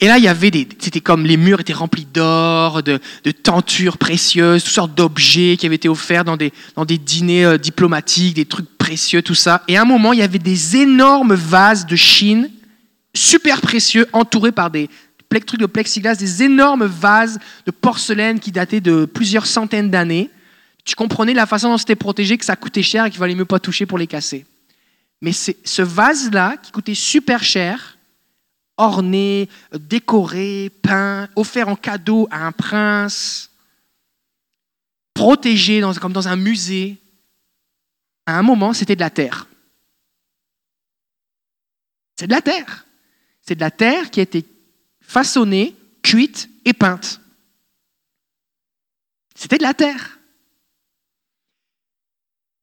Et là, il y avait des, c'était comme les murs étaient remplis d'or, de, de, tentures précieuses, toutes sortes d'objets qui avaient été offerts dans des, dans des dîners euh, diplomatiques, des trucs précieux, tout ça. Et à un moment, il y avait des énormes vases de Chine, super précieux, entourés par des trucs de plexiglas, des énormes vases de porcelaine qui dataient de plusieurs centaines d'années. Tu comprenais la façon dont c'était protégé, que ça coûtait cher et qu'il valait mieux pas toucher pour les casser. Mais c'est ce vase-là, qui coûtait super cher, orné, décoré, peint, offert en cadeau à un prince, protégé comme dans un musée. À un moment, c'était de la terre. C'est de la terre. C'est de la terre qui a été façonnée, cuite et peinte. C'était de la terre.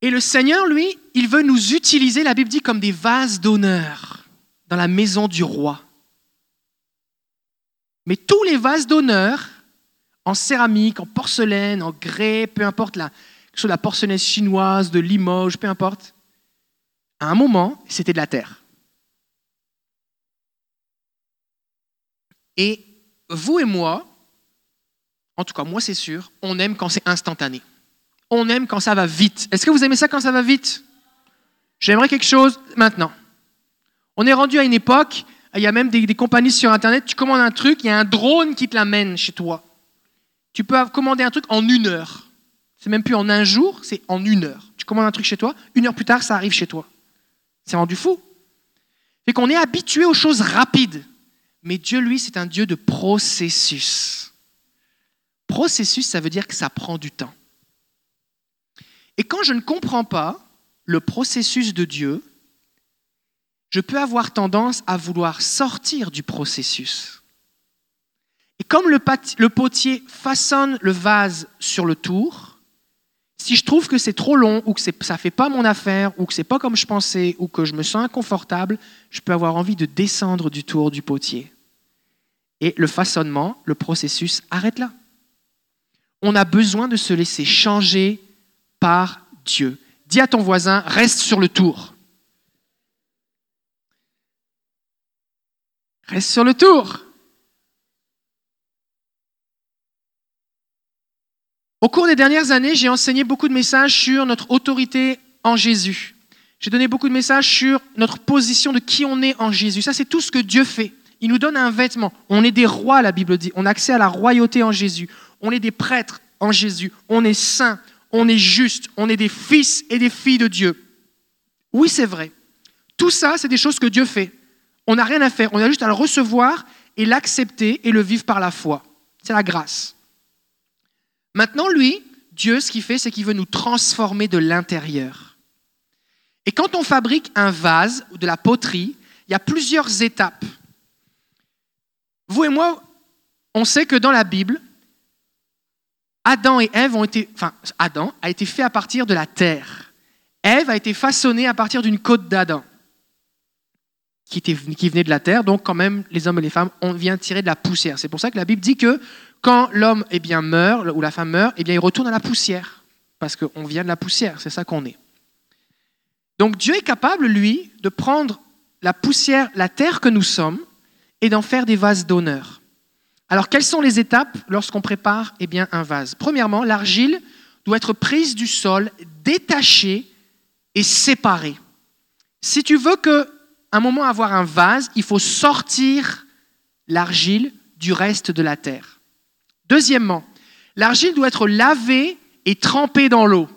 Et le Seigneur, lui, il veut nous utiliser, la Bible dit, comme des vases d'honneur dans la maison du roi. Mais tous les vases d'honneur, en céramique, en porcelaine, en grès, peu importe, la, que ce soit la porcelaine chinoise, de Limoges, peu importe, à un moment, c'était de la terre. Et vous et moi, en tout cas moi c'est sûr, on aime quand c'est instantané. On aime quand ça va vite. Est-ce que vous aimez ça quand ça va vite? J'aimerais quelque chose maintenant. On est rendu à une époque il y a même des, compagnies sur Internet, tu commandes un truc, il y a un drone qui te l'amène chez toi. Tu peux commander un truc en une heure. C'est même plus en un jour, c'est en une heure. Tu commandes un truc chez toi, une heure plus tard, ça arrive chez toi. C'est rendu fou. Fait qu'on est habitué aux choses rapides. Mais Dieu, lui, c'est un Dieu de processus. Processus, ça veut dire que ça prend du temps. Et quand je ne comprends pas le processus de Dieu, je peux avoir tendance à vouloir sortir du processus. Et comme le, potier façonne le vase sur le tour, si je trouve que c'est trop long ou que ça ne fait pas mon affaire ou que c'est pas comme je pensais ou que je me sens inconfortable, je peux avoir envie de descendre du tour du potier. Et le façonnement, le processus arrête là. On a besoin de se laisser changer par Dieu. Dis à ton voisin, reste sur le tour. Reste sur le tour. Au cours des dernières années, j'ai enseigné beaucoup de messages sur notre autorité en Jésus. J'ai donné beaucoup de messages sur notre position de qui on est en Jésus. Ça, c'est tout ce que Dieu fait. Il nous donne un vêtement. On est des rois, la Bible dit. On a accès à la royauté en Jésus. On est des prêtres en Jésus. On est saints. On est justes. On est des fils et des filles de Dieu. Oui, c'est vrai. Tout ça, c'est des choses que Dieu fait. On n'a rien à faire, on a juste à le recevoir et l'accepter et le vivre par la foi. C'est la grâce. Maintenant, lui, Dieu, ce qu'il fait, c'est qu'il veut nous transformer de l'intérieur. Et quand on fabrique un vase ou de la poterie, il y a plusieurs étapes. Vous et moi, on sait que dans la Bible, Adam et Ève ont été, enfin, Adam a été fait à partir de la terre. Ève a été façonnée à partir d'une côte d'Adam qui, qui venait de la terre, donc quand même les hommes et les femmes, on vient tirer de la poussière. C'est pour ça que la Bible dit que quand l'homme eh bien, meurt, ou la femme meurt, eh bien, il retourne à la poussière, parce qu'on vient de la poussière, c'est ça qu'on est. Donc Dieu est capable, lui, de prendre la poussière, la terre que nous sommes, et d'en faire des vases d'honneur. Alors, quelles sont les étapes lorsqu'on prépare eh bien, un vase? Premièrement, l'argile doit être prise du sol, détachée et séparée. Si tu veux que un moment avoir un vase, il faut sortir l'argile du reste de la terre. Deuxièmement, l'argile doit être lavée et trempée dans l'eau.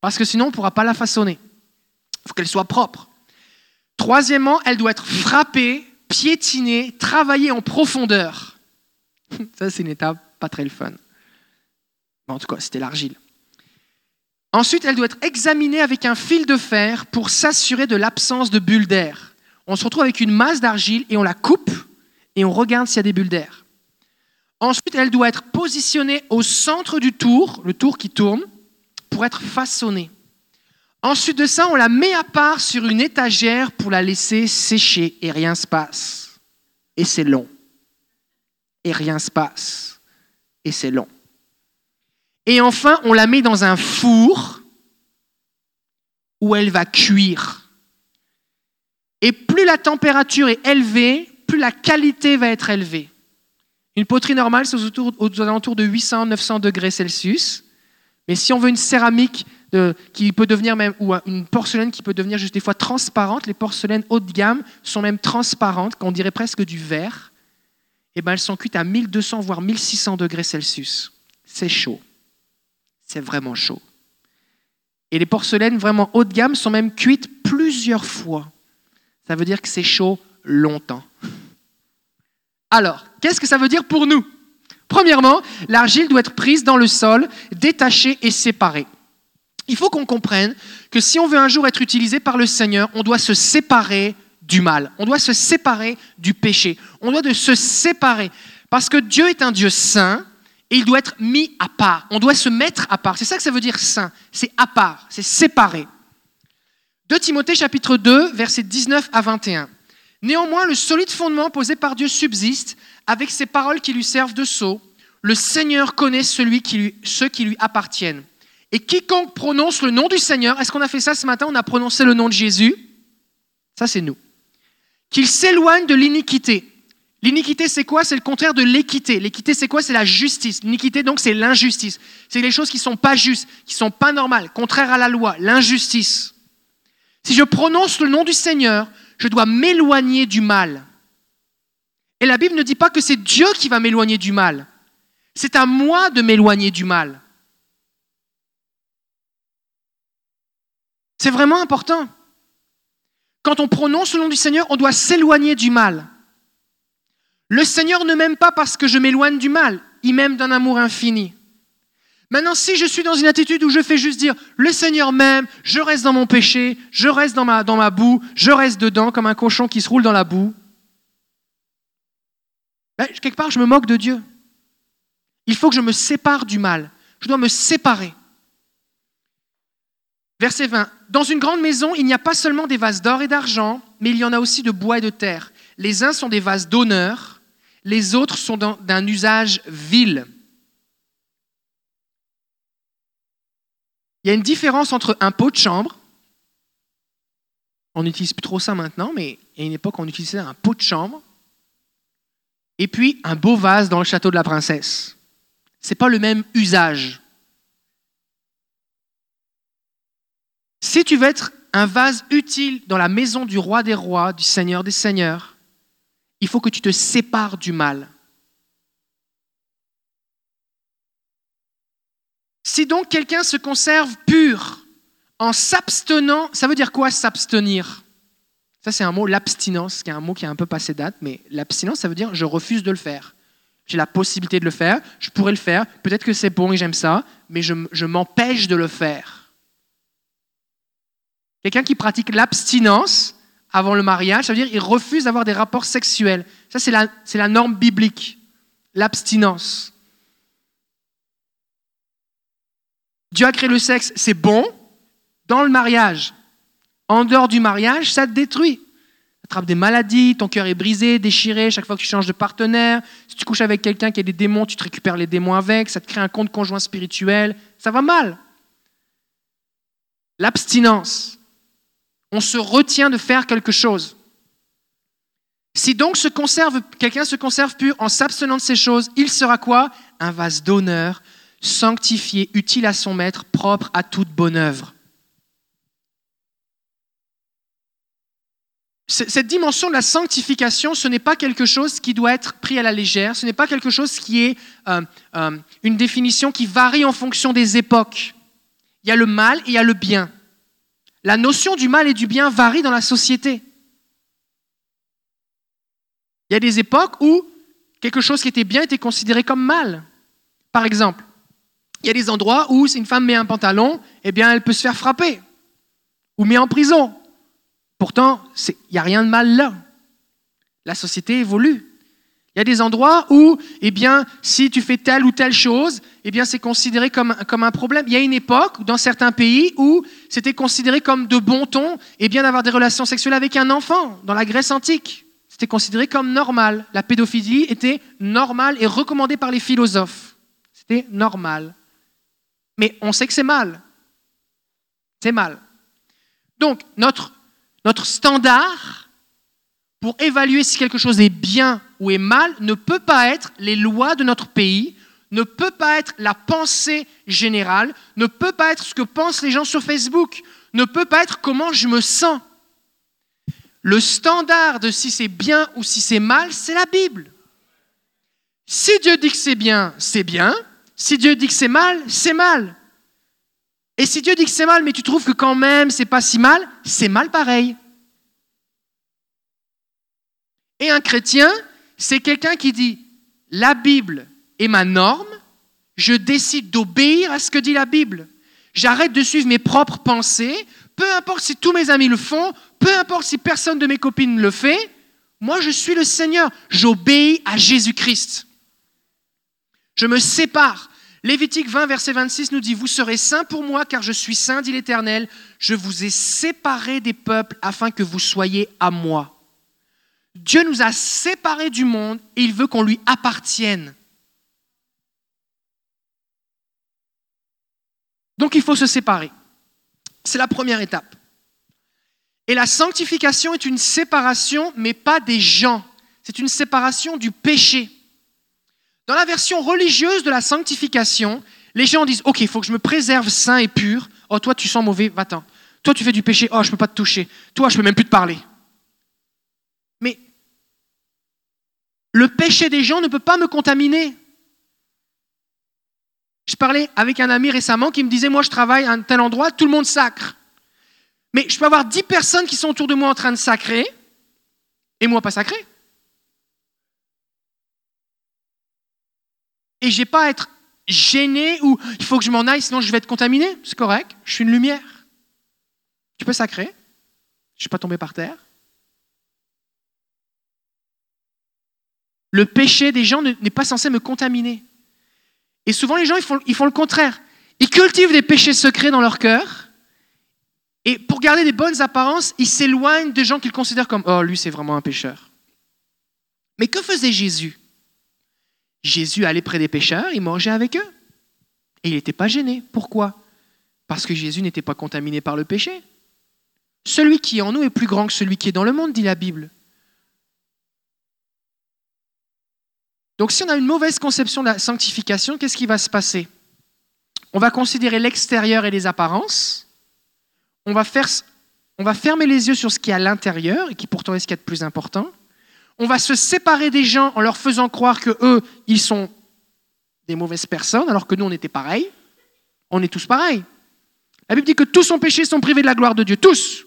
Parce que sinon, on ne pourra pas la façonner. Il faut qu'elle soit propre. Troisièmement, elle doit être frappée, piétinée, travaillée en profondeur. Ça, c'est une étape pas très le fun. En tout cas, c'était l'argile. Ensuite, elle doit être examinée avec un fil de fer pour s'assurer de l'absence de bulles d'air. On se retrouve avec une masse d'argile et on la coupe et on regarde s'il y a des bulles d'air. Ensuite, elle doit être positionnée au centre du tour, le tour qui tourne, pour être façonnée. Ensuite de ça, on la met à part sur une étagère pour la laisser sécher et rien se passe. Et c'est long. Et rien se passe. Et c'est long. Et enfin, on la met dans un four où elle va cuire. Et plus la température est élevée, plus la qualité va être élevée. Une poterie normale, c'est aux, aux alentours de 800-900 degrés Celsius. Mais si on veut une céramique qui peut devenir même, ou une porcelaine qui peut devenir juste des fois transparente, les porcelaines haut de gamme sont même transparentes, qu'on dirait presque du verre, et eh ben elles sont cuites à 1200 voire 1600 degrés Celsius. C'est chaud. C'est vraiment chaud. Et les porcelaines vraiment haut de gamme sont même cuites plusieurs fois. Ça veut dire que c'est chaud longtemps. Alors, qu'est-ce que ça veut dire pour nous? Premièrement, l'argile doit être prise dans le sol, détachée et séparée. Il faut qu'on comprenne que si on veut un jour être utilisé par le Seigneur, on doit se séparer du mal, on doit se séparer du péché, on doit de se séparer. Parce que Dieu est un Dieu saint et il doit être mis à part, on doit se mettre à part. C'est ça que ça veut dire saint, c'est à part, c'est séparé. 2 Timothée chapitre 2, versets 19 à 21. Néanmoins, le solide fondement posé par Dieu subsiste avec ces paroles qui lui servent de sceau. Le Seigneur connaît celui qui lui, ceux qui lui appartiennent. Et quiconque prononce le nom du Seigneur, est-ce qu'on a fait ça ce matin? On a prononcé le nom de Jésus? Ça, c'est nous. Qu'il s'éloigne de l'iniquité. L'iniquité, c'est quoi? C'est le contraire de l'équité. L'équité, c'est quoi? C'est la justice. L'iniquité, donc, c'est l'injustice. C'est les choses qui ne sont pas justes, qui ne sont pas normales, contraires à la loi, l'injustice. Si je prononce le nom du Seigneur, je dois m'éloigner du mal. Et la Bible ne dit pas que c'est Dieu qui va m'éloigner du mal. C'est à moi de m'éloigner du mal. C'est vraiment important. Quand on prononce le nom du Seigneur, on doit s'éloigner du mal. Le Seigneur ne m'aime pas parce que je m'éloigne du mal, il m'aime d'un amour infini. Maintenant, si je suis dans une attitude où je fais juste dire, le Seigneur m'aime, je reste dans mon péché, je reste dans ma, dans ma boue, je reste dedans comme un cochon qui se roule dans la boue, ben, quelque part, je me moque de Dieu. Il faut que je me sépare du mal. Je dois me séparer. Verset 20. Dans une grande maison, il n'y a pas seulement des vases d'or et d'argent, mais il y en a aussi de bois et de terre. Les uns sont des vases d'honneur, les autres sont d'un usage vil. Il y a une différence entre un pot de chambre, on n'utilise plus trop ça maintenant, mais a une époque on utilisait un pot de chambre, et puis un beau vase dans le château de la princesse. Ce n'est pas le même usage. Si tu veux être un vase utile dans la maison du roi des rois, du Seigneur des seigneurs, il faut que tu te sépares du mal. Si donc quelqu'un se conserve pur en s'abstenant, ça veut dire quoi s'abstenir? Ça c'est un mot, l'abstinence, qui est un mot qui a un peu passé date, mais l'abstinence, ça veut dire je refuse de le faire. J'ai la possibilité de le faire, je pourrais le faire, peut-être que c'est bon et j'aime ça, mais je m'empêche de le faire. Quelqu'un qui pratique l'abstinence avant le mariage, ça veut dire qu'il refuse d'avoir des rapports sexuels. Ça, c'est la, norme biblique, l'abstinence. Dieu a créé le sexe, c'est bon dans le mariage. En dehors du mariage, ça te détruit. Tu attrapes des maladies, ton cœur est brisé, déchiré chaque fois que tu changes de partenaire. Si tu couches avec quelqu'un qui a des démons, tu te récupères les démons avec, ça te crée un compte conjoint spirituel, ça va mal. L'abstinence. On se retient de faire quelque chose. Si donc quelqu'un se conserve pur en s'abstenant de ces choses, il sera quoi? Un vase d'honneur, sanctifié, utile à son maître, propre à toute bonne œuvre. Cette dimension de la sanctification, ce n'est pas quelque chose qui doit être pris à la légère, ce n'est pas quelque chose qui est euh, euh, une définition qui varie en fonction des époques. Il y a le mal et il y a le bien la notion du mal et du bien varie dans la société. Il y a des époques où quelque chose qui était bien était considéré comme mal. Par exemple, il y a des endroits où si une femme met un pantalon, eh bien elle peut se faire frapper ou mettre en prison. Pourtant, il n'y a rien de mal là. La société évolue. Il y a des endroits où, eh bien, si tu fais telle ou telle chose, eh bien, c'est considéré comme, comme un problème. Il y a une époque, dans certains pays, où c'était considéré comme de bon ton, eh bien, d'avoir des relations sexuelles avec un enfant, dans la Grèce antique. C'était considéré comme normal. La pédophilie était normale et recommandée par les philosophes. C'était normal. Mais on sait que c'est mal. C'est mal. Donc, notre, notre standard pour évaluer si quelque chose est bien ou est mal ne peut pas être les lois de notre pays, ne peut pas être la pensée générale, ne peut pas être ce que pensent les gens sur Facebook, ne peut pas être comment je me sens. Le standard de si c'est bien ou si c'est mal, c'est la Bible. Si Dieu dit que c'est bien, c'est bien. Si Dieu dit que c'est mal, c'est mal. Et si Dieu dit que c'est mal, mais tu trouves que quand même c'est pas si mal, c'est mal pareil. Et un chrétien, c'est quelqu'un qui dit la Bible est ma norme, je décide d'obéir à ce que dit la Bible. J'arrête de suivre mes propres pensées, peu importe si tous mes amis le font, peu importe si personne de mes copines le fait, moi je suis le Seigneur, j'obéis à Jésus-Christ. Je me sépare. Lévitique 20, verset 26 nous dit, Vous serez saints pour moi, car je suis saint, dit l'Éternel. Je vous ai séparés des peuples afin que vous soyez à moi. Dieu nous a séparés du monde et il veut qu'on lui appartienne. Donc il faut se séparer. C'est la première étape. Et la sanctification est une séparation, mais pas des gens. C'est une séparation du péché. Dans la version religieuse de la sanctification, les gens disent, OK, il faut que je me préserve sain et pur. Oh, toi, tu sens mauvais, va-t'en. Toi, tu fais du péché. Oh, je ne peux pas te toucher. Toi, je ne peux même plus te parler. Mais le péché des gens ne peut pas me contaminer. Je parlais avec un ami récemment qui me disait, moi, je travaille à un tel endroit, tout le monde sacre. Mais je peux avoir dix personnes qui sont autour de moi en train de sacrer, et moi pas sacré. Et j'ai pas à être gêné ou il faut que je m'en aille, sinon je vais être contaminé. C'est correct, je suis une lumière. Tu peux sacrer, je ne suis pas tombé par terre. Le péché des gens n'est pas censé me contaminer. Et souvent, les gens, ils font, font le contraire. Ils cultivent des péchés secrets dans leur cœur. Et pour garder des bonnes apparences, ils s'éloignent de gens qu'ils considèrent comme Oh, lui, c'est vraiment un pécheur. Mais que faisait Jésus? Jésus allait près des pécheurs, il mangeait avec eux. Et il n'était pas gêné. Pourquoi? Parce que Jésus n'était pas contaminé par le péché. Celui qui est en nous est plus grand que celui qui est dans le monde, dit la Bible. Donc si on a une mauvaise conception de la sanctification, qu'est-ce qui va se passer? On va considérer l'extérieur et les apparences. On va, faire, on va fermer les yeux sur ce qui est à l'intérieur et qui pourtant est ce qui est de plus important on va se séparer des gens en leur faisant croire que eux, ils sont des mauvaises personnes, alors que nous, on était pareils. On est tous pareils. La Bible dit que tous ont péché, sont privés de la gloire de Dieu, tous.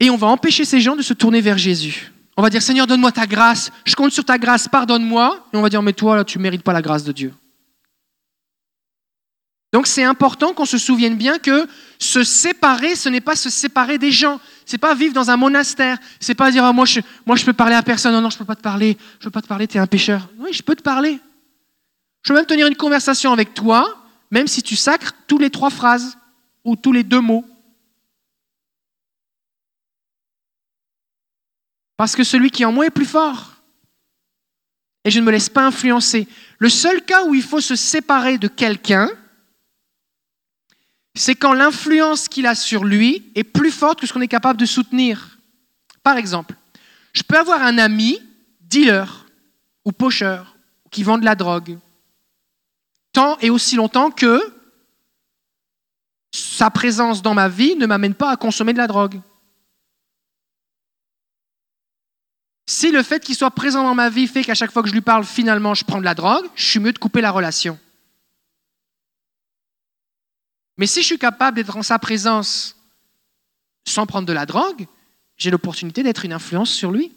Et on va empêcher ces gens de se tourner vers Jésus. On va dire, Seigneur, donne-moi ta grâce, je compte sur ta grâce, pardonne-moi. Et on va dire, mais toi, tu ne mérites pas la grâce de Dieu. Donc c'est important qu'on se souvienne bien que se séparer, ce n'est pas se séparer des gens. C'est pas vivre dans un monastère. C'est pas dire ah, moi je moi je peux parler à personne. Non non je peux pas te parler. Je peux pas te parler. Tu es un pécheur. Oui je peux te parler. Je peux même tenir une conversation avec toi, même si tu sacres tous les trois phrases ou tous les deux mots. Parce que celui qui est en moi est plus fort. Et je ne me laisse pas influencer. Le seul cas où il faut se séparer de quelqu'un, c'est quand l'influence qu'il a sur lui est plus forte que ce qu'on est capable de soutenir. Par exemple, je peux avoir un ami, dealer ou pocheur, qui vend de la drogue, tant et aussi longtemps que sa présence dans ma vie ne m'amène pas à consommer de la drogue. Si le fait qu'il soit présent dans ma vie fait qu'à chaque fois que je lui parle, finalement, je prends de la drogue, je suis mieux de couper la relation. Mais si je suis capable d'être en sa présence sans prendre de la drogue, j'ai l'opportunité d'être une influence sur lui.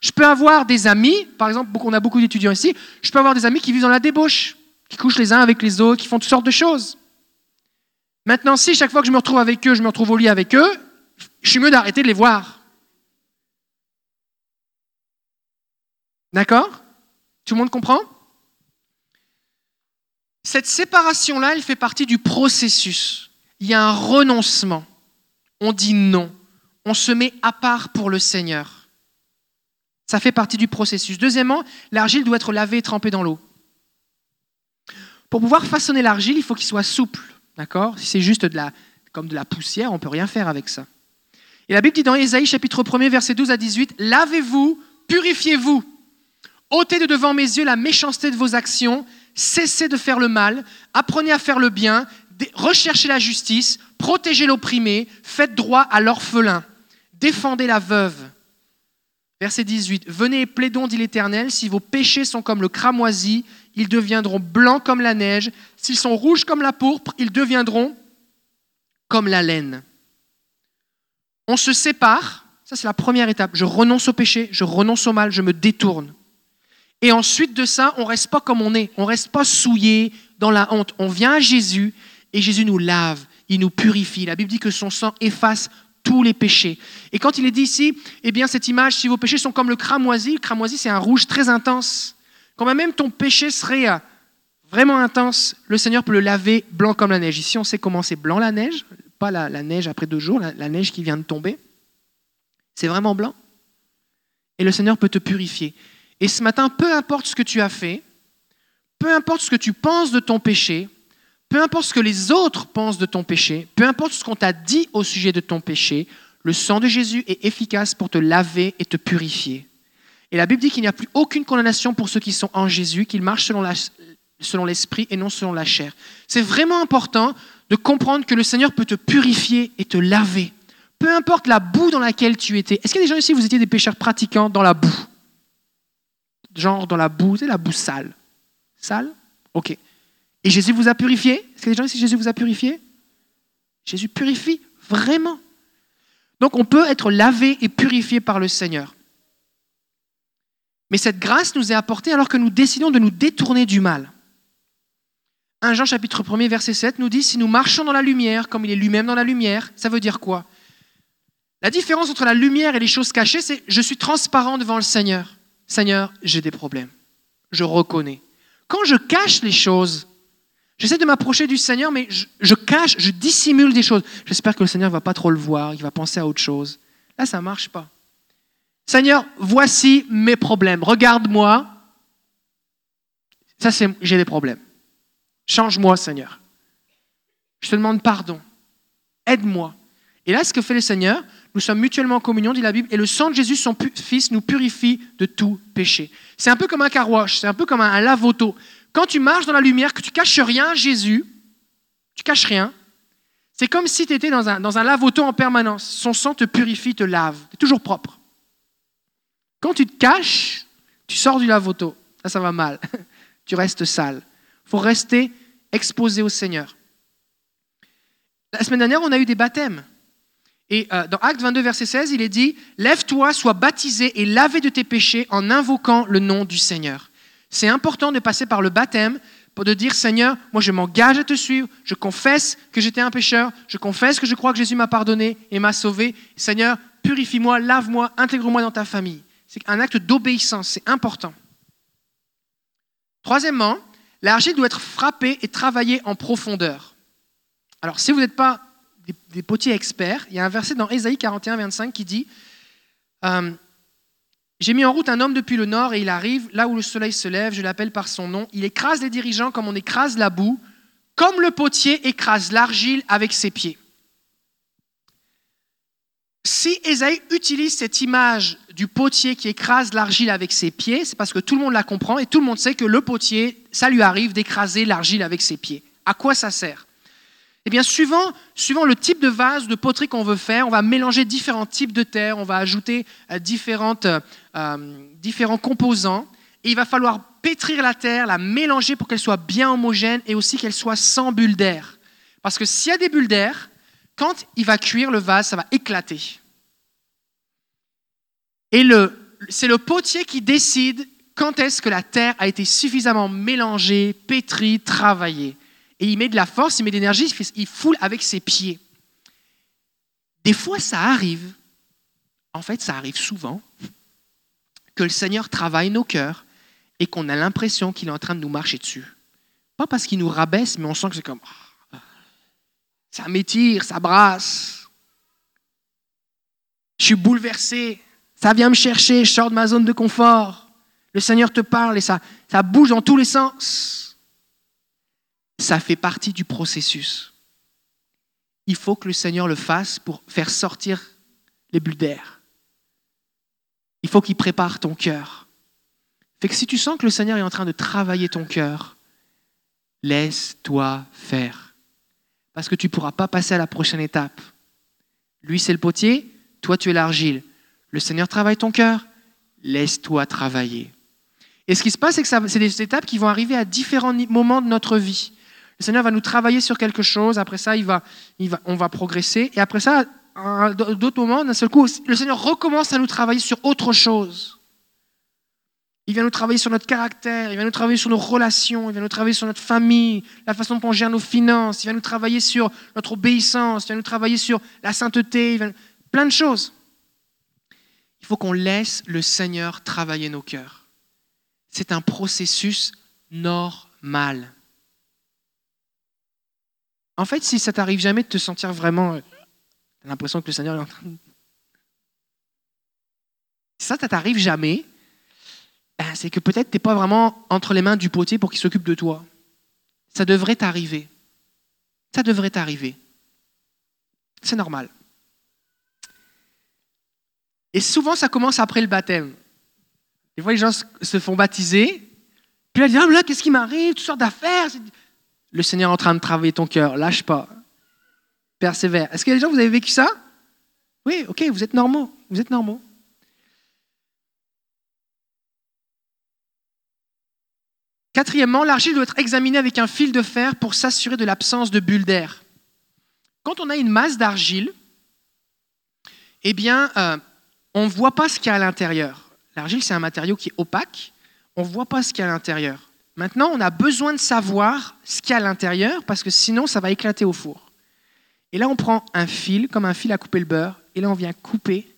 Je peux avoir des amis, par exemple, on a beaucoup d'étudiants ici, je peux avoir des amis qui vivent dans la débauche, qui couchent les uns avec les autres, qui font toutes sortes de choses. Maintenant, si chaque fois que je me retrouve avec eux, je me retrouve au lit avec eux, je suis mieux d'arrêter de les voir. D'accord? Tout le monde comprend? Cette séparation-là, elle fait partie du processus. Il y a un renoncement. On dit non. On se met à part pour le Seigneur. Ça fait partie du processus. Deuxièmement, l'argile doit être lavée et trempée dans l'eau. Pour pouvoir façonner l'argile, il faut qu'il soit souple. D'accord? Si c'est juste de la comme de la poussière, on ne peut rien faire avec ça. Et la Bible dit dans Ésaïe chapitre 1 verset 12 à 18, Lavez-vous, purifiez-vous, ôtez de devant mes yeux la méchanceté de vos actions, cessez de faire le mal, apprenez à faire le bien, recherchez la justice, protégez l'opprimé, faites droit à l'orphelin, défendez la veuve. Verset 18, Venez et plaidons, dit l'Éternel, si vos péchés sont comme le cramoisi, ils deviendront blancs comme la neige, s'ils sont rouges comme la pourpre, ils deviendront comme la laine. On se sépare, ça c'est la première étape, je renonce au péché, je renonce au mal, je me détourne. Et ensuite de ça, on reste pas comme on est, on reste pas souillé dans la honte. On vient à Jésus et Jésus nous lave, il nous purifie. La Bible dit que son sang efface tous les péchés. Et quand il est dit ici, eh bien cette image, si vos péchés sont comme le cramoisi, le cramoisi c'est un rouge très intense. Quand même ton péché serait euh, vraiment intense, le Seigneur peut le laver blanc comme la neige. Ici on sait comment c'est blanc la neige, pas la, neige après deux jours, la neige qui vient de tomber. C'est vraiment blanc. Et le Seigneur peut te purifier. Et ce matin, peu importe ce que tu as fait, peu importe ce que tu penses de ton péché, peu importe ce que les autres pensent de ton péché, peu importe ce qu'on t'a dit au sujet de ton péché, le sang de Jésus est efficace pour te laver et te purifier. Et la Bible dit qu'il n'y a plus aucune condamnation pour ceux qui sont en Jésus, qu'ils marchent selon l'esprit et non selon la chair. C'est vraiment important de comprendre que le Seigneur peut te purifier et te laver. Peu importe la boue dans laquelle tu étais. Est-ce qu'il y a des gens ici, vous étiez des pécheurs pratiquants dans la boue? Genre dans la boue, c'est la boue sale. Sale? Ok. Et Jésus vous a purifié? Est-ce qu'il y a des gens ici, Jésus vous a purifié? Jésus purifie vraiment. Donc on peut être lavé et purifié par le Seigneur. Mais cette grâce nous est apportée alors que nous décidons de nous détourner du mal. 1 Jean chapitre 1 verset 7 nous dit, si nous marchons dans la lumière comme il est lui-même dans la lumière, ça veut dire quoi? La différence entre la lumière et les choses cachées, c'est je suis transparent devant le Seigneur. Seigneur, j'ai des problèmes. Je reconnais. Quand je cache les choses, j'essaie de m'approcher du Seigneur, mais je, cache, je dissimule des choses. J'espère que le Seigneur ne va pas trop le voir, il va penser à autre chose. Là, ça ne marche pas. Seigneur, voici mes problèmes. Regarde-moi. Ça, c'est j'ai des problèmes. Change-moi, Seigneur. Je te demande pardon. Aide-moi. Et là, ce que fait le Seigneur, nous sommes mutuellement en communion, dit la Bible, et le sang de Jésus, son Fils, nous purifie de tout péché. C'est un peu comme un carouage, c'est un peu comme un, lave-auto. Quand tu marches dans la lumière, que tu caches rien Jésus, tu caches rien, c'est comme si tu étais dans un, dans un lave-auto en permanence. Son sang te purifie, te lave. Tu es toujours propre. Quand tu te caches, tu sors du lave-auto. Ça, ça va mal. tu restes sale. Faut rester exposé au Seigneur. La semaine dernière, on a eu des baptêmes. Et euh, dans Acte 22, verset 16, il est dit, Lève-toi, sois baptisé et lavé de tes péchés en invoquant le nom du Seigneur. C'est important de passer par le baptême pour de dire, Seigneur, moi je m'engage à te suivre, je confesse que j'étais un pécheur, je confesse que je crois que Jésus m'a pardonné et m'a sauvé. Seigneur, purifie-moi, lave-moi, intègre-moi dans ta famille. C'est un acte d'obéissance, c'est important. Troisièmement, l'argile doit être frappée et travaillée en profondeur. Alors, si vous n'êtes pas des, potiers experts, il y a un verset dans Ésaïe 41, 25 qui dit euh, J'ai mis en route un homme depuis le nord et il arrive là où le soleil se lève, je l'appelle par son nom. Il écrase les dirigeants comme on écrase la boue, comme le potier écrase l'argile avec ses pieds. Si Ésaïe utilise cette image du potier qui écrase l'argile avec ses pieds, c'est parce que tout le monde la comprend et tout le monde sait que le potier, ça lui arrive d'écraser l'argile avec ses pieds. À quoi ça sert? Eh bien, suivant, suivant le type de vase de poterie qu'on veut faire, on va mélanger différents types de terre, on va ajouter euh, différentes, euh, différents composants, et il va falloir pétrir la terre, la mélanger pour qu'elle soit bien homogène et aussi qu'elle soit sans bulles d'air. Parce que s'il y a des bulles d'air, quand il va cuire le vase, ça va éclater. Et c'est le potier qui décide quand est-ce que la terre a été suffisamment mélangée, pétrie, travaillée et il met de la force, il met de l'énergie, il foule avec ses pieds. Des fois, ça arrive, en fait, ça arrive souvent, que le Seigneur travaille nos cœurs et qu'on a l'impression qu'il est en train de nous marcher dessus. Pas parce qu'il nous rabaisse, mais on sent que c'est comme ah, ça m'étire, ça brasse. Je suis bouleversé, ça vient me chercher, je sors de ma zone de confort. Le Seigneur te parle et ça, ça bouge dans tous les sens ça fait partie du processus. il faut que le Seigneur le fasse pour faire sortir les bulles d'air. Il faut qu'il prépare ton cœur. Fait que si tu sens que le Seigneur est en train de travailler ton cœur, laisse-toi faire. Parce que tu ne pourras pas passer à la prochaine étape. Lui, c'est le potier, toi, tu es l'argile. Le Seigneur travaille ton cœur, laisse-toi travailler. Et ce qui se passe, c'est que c'est des étapes qui vont arriver à différents moments de notre vie. Le Seigneur va nous travailler sur quelque chose, après ça, il va, il va, on va progresser, et après ça, d'autres moments, d'un seul coup, le Seigneur recommence à nous travailler sur autre chose. Il vient nous travailler sur notre caractère, il vient nous travailler sur nos relations, il vient nous travailler sur notre famille, la façon dont on gère nos finances, il vient nous travailler sur notre obéissance, il vient nous travailler sur la sainteté, plein de choses. Il faut qu'on laisse le Seigneur travailler nos cœurs. C'est un processus normal. En fait, si ça t'arrive jamais de te sentir vraiment, euh, t'as l'impression que le Seigneur est en train de... Si ça, ça t'arrive jamais, c'est que peut-être tu n'es pas vraiment entre les mains du potier pour qu'il s'occupe de toi. Ça devrait t'arriver. Ça devrait t'arriver. C'est normal. Et souvent, ça commence après le baptême. Des fois, les gens se font baptiser, puis là, ils disent, ah, là, qu'est-ce qui m'arrive? Toutes sortes d'affaires. Le Seigneur est en train de travailler ton cœur. Lâche pas. Persévère. Est-ce que les gens, vous avez vécu ça? Oui, ok, vous êtes normaux. Vous êtes normaux. Quatrièmement, l'argile doit être examinée avec un fil de fer pour s'assurer de l'absence de bulles d'air. Quand on a une masse d'argile, eh bien, euh, on ne voit pas ce qu'il y a à l'intérieur. L'argile, c'est un matériau qui est opaque, on ne voit pas ce qu'il y a à l'intérieur. Maintenant, on a besoin de savoir ce qu'il y a à l'intérieur parce que sinon, ça va éclater au four. Et là, on prend un fil, comme un fil à couper le beurre, et là, on vient couper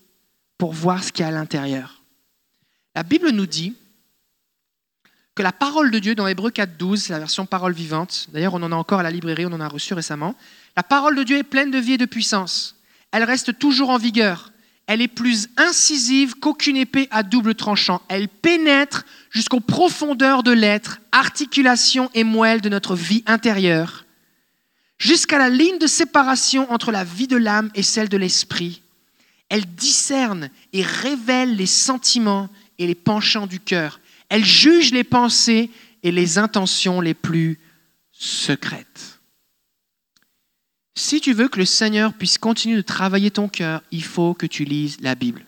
pour voir ce qu'il y a à l'intérieur. La Bible nous dit que la parole de Dieu dans Hébreu 4.12, c'est la version parole vivante, d'ailleurs on en a encore à la librairie, on en a reçu récemment, la parole de Dieu est pleine de vie et de puissance. Elle reste toujours en vigueur. Elle est plus incisive qu'aucune épée à double tranchant. Elle pénètre jusqu'aux profondeurs de l'être, articulation et moelle de notre vie intérieure, jusqu'à la ligne de séparation entre la vie de l'âme et celle de l'esprit. Elle discerne et révèle les sentiments et les penchants du cœur. Elle juge les pensées et les intentions les plus secrètes. Si tu veux que le Seigneur puisse continuer de travailler ton cœur, il faut que tu lises la Bible.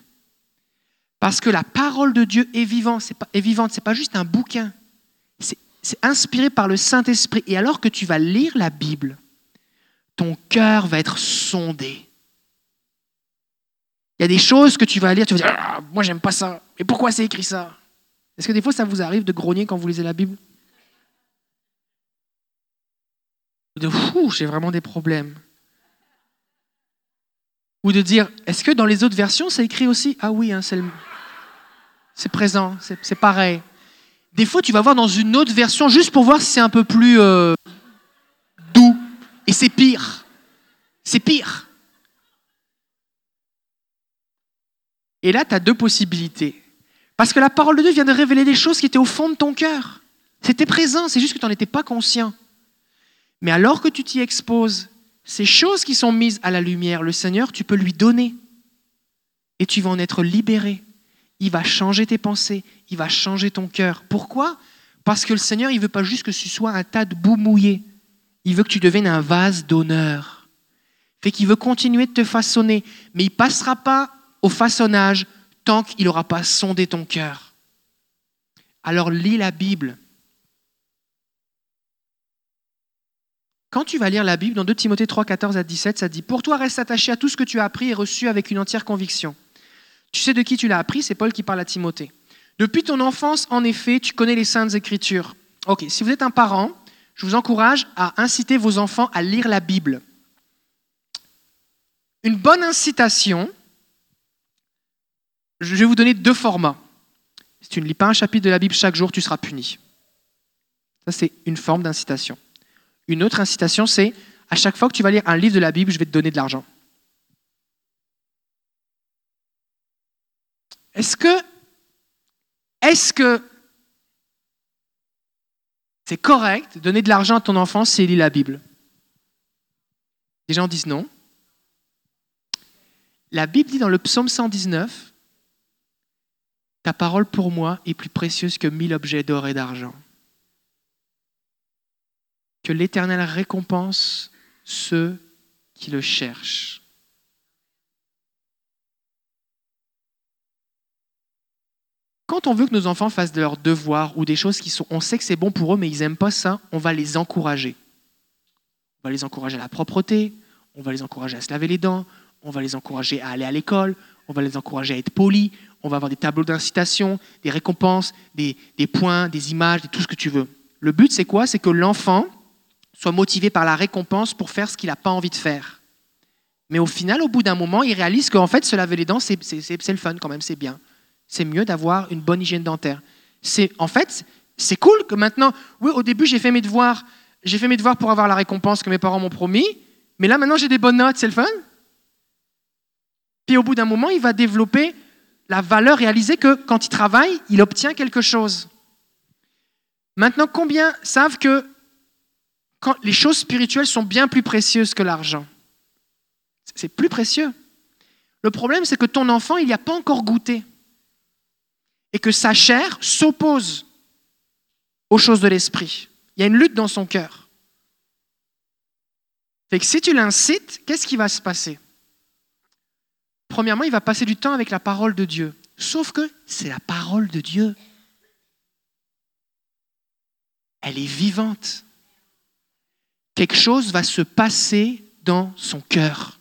Parce que la parole de Dieu est vivante, c'est pas, c'est pas juste un bouquin. C'est inspiré par le Saint-Esprit. Et alors que tu vas lire la Bible, ton cœur va être sondé. Il y a des choses que tu vas lire, tu vas dire, ah, moi j'aime pas ça. Et pourquoi c'est écrit ça? Est-ce que des fois ça vous arrive de grogner quand vous lisez la Bible? De fou, j'ai vraiment des problèmes. Ou de dire, est-ce que dans les autres versions c'est écrit aussi? Ah oui, hein, c'est présent, c'est pareil. Des fois tu vas voir dans une autre version juste pour voir si c'est un peu plus euh, doux. Et c'est pire. C'est pire. Et là, tu as deux possibilités. Parce que la parole de Dieu vient de révéler des choses qui étaient au fond de ton cœur. C'était présent, c'est juste que tu n'en étais pas conscient. Mais alors que tu t'y exposes, ces choses qui sont mises à la lumière, le Seigneur, tu peux lui donner. Et tu vas en être libéré. Il va changer tes pensées, il va changer ton cœur. Pourquoi? Parce que le Seigneur, il ne veut pas juste que tu sois un tas de boue mouillé. Il veut que tu deviennes un vase d'honneur. Fait qu'il veut continuer de te façonner, mais il ne passera pas au façonnage tant qu'il n'aura pas sondé ton cœur. Alors lis la Bible. Quand tu vas lire la Bible, dans 2 Timothée 3, 14 à 17, ça dit Pour toi, reste attaché à tout ce que tu as appris et reçu avec une entière conviction. Tu sais de qui tu l'as appris, c'est Paul qui parle à Timothée. Depuis ton enfance, en effet, tu connais les saintes écritures. Ok, si vous êtes un parent, je vous encourage à inciter vos enfants à lire la Bible. Une bonne incitation, je vais vous donner deux formats. Si tu ne lis pas un chapitre de la Bible chaque jour, tu seras puni. Ça, c'est une forme d'incitation. Une autre incitation, c'est à chaque fois que tu vas lire un livre de la Bible, je vais te donner de l'argent. Est-ce que est-ce que c'est correct de donner de l'argent à ton enfant s'il lit la Bible? Des gens disent non. La Bible dit dans le psaume 119, Ta parole pour moi est plus précieuse que mille objets d'or et d'argent. Que l'Éternel récompense ceux qui le cherchent. Quand on veut que nos enfants fassent leurs devoirs ou des choses qui sont, on sait que c'est bon pour eux, mais ils n'aiment pas ça, on va les encourager. On va les encourager à la propreté, on va les encourager à se laver les dents, on va les encourager à aller à l'école, on va les encourager à être polis, on va avoir des tableaux d'incitation, des récompenses, des, des, points, des images, tout ce que tu veux. Le but, c'est quoi? C'est que l'enfant soit motivé par la récompense pour faire ce qu'il n'a pas envie de faire. Mais au final, au bout d'un moment, il réalise qu'en fait, se laver les dents, c'est le fun quand même, c'est bien c'est mieux d'avoir une bonne hygiène dentaire. En fait, c'est cool que maintenant, oui, au début j'ai fait mes devoirs, j'ai fait mes devoirs pour avoir la récompense que mes parents m'ont promis, mais là maintenant j'ai des bonnes notes, c'est le fun. Puis au bout d'un moment, il va développer la valeur, réaliser que quand il travaille, il obtient quelque chose. Maintenant, combien savent que les choses spirituelles sont bien plus précieuses que l'argent? C'est plus précieux. Le problème, c'est que ton enfant, il n'y a pas encore goûté et que sa chair s'oppose aux choses de l'esprit. Il y a une lutte dans son cœur. Fait que si tu l'incites, qu'est-ce qui va se passer? Premièrement, il va passer du temps avec la parole de Dieu. Sauf que c'est la parole de Dieu. Elle est vivante. Quelque chose va se passer dans son cœur.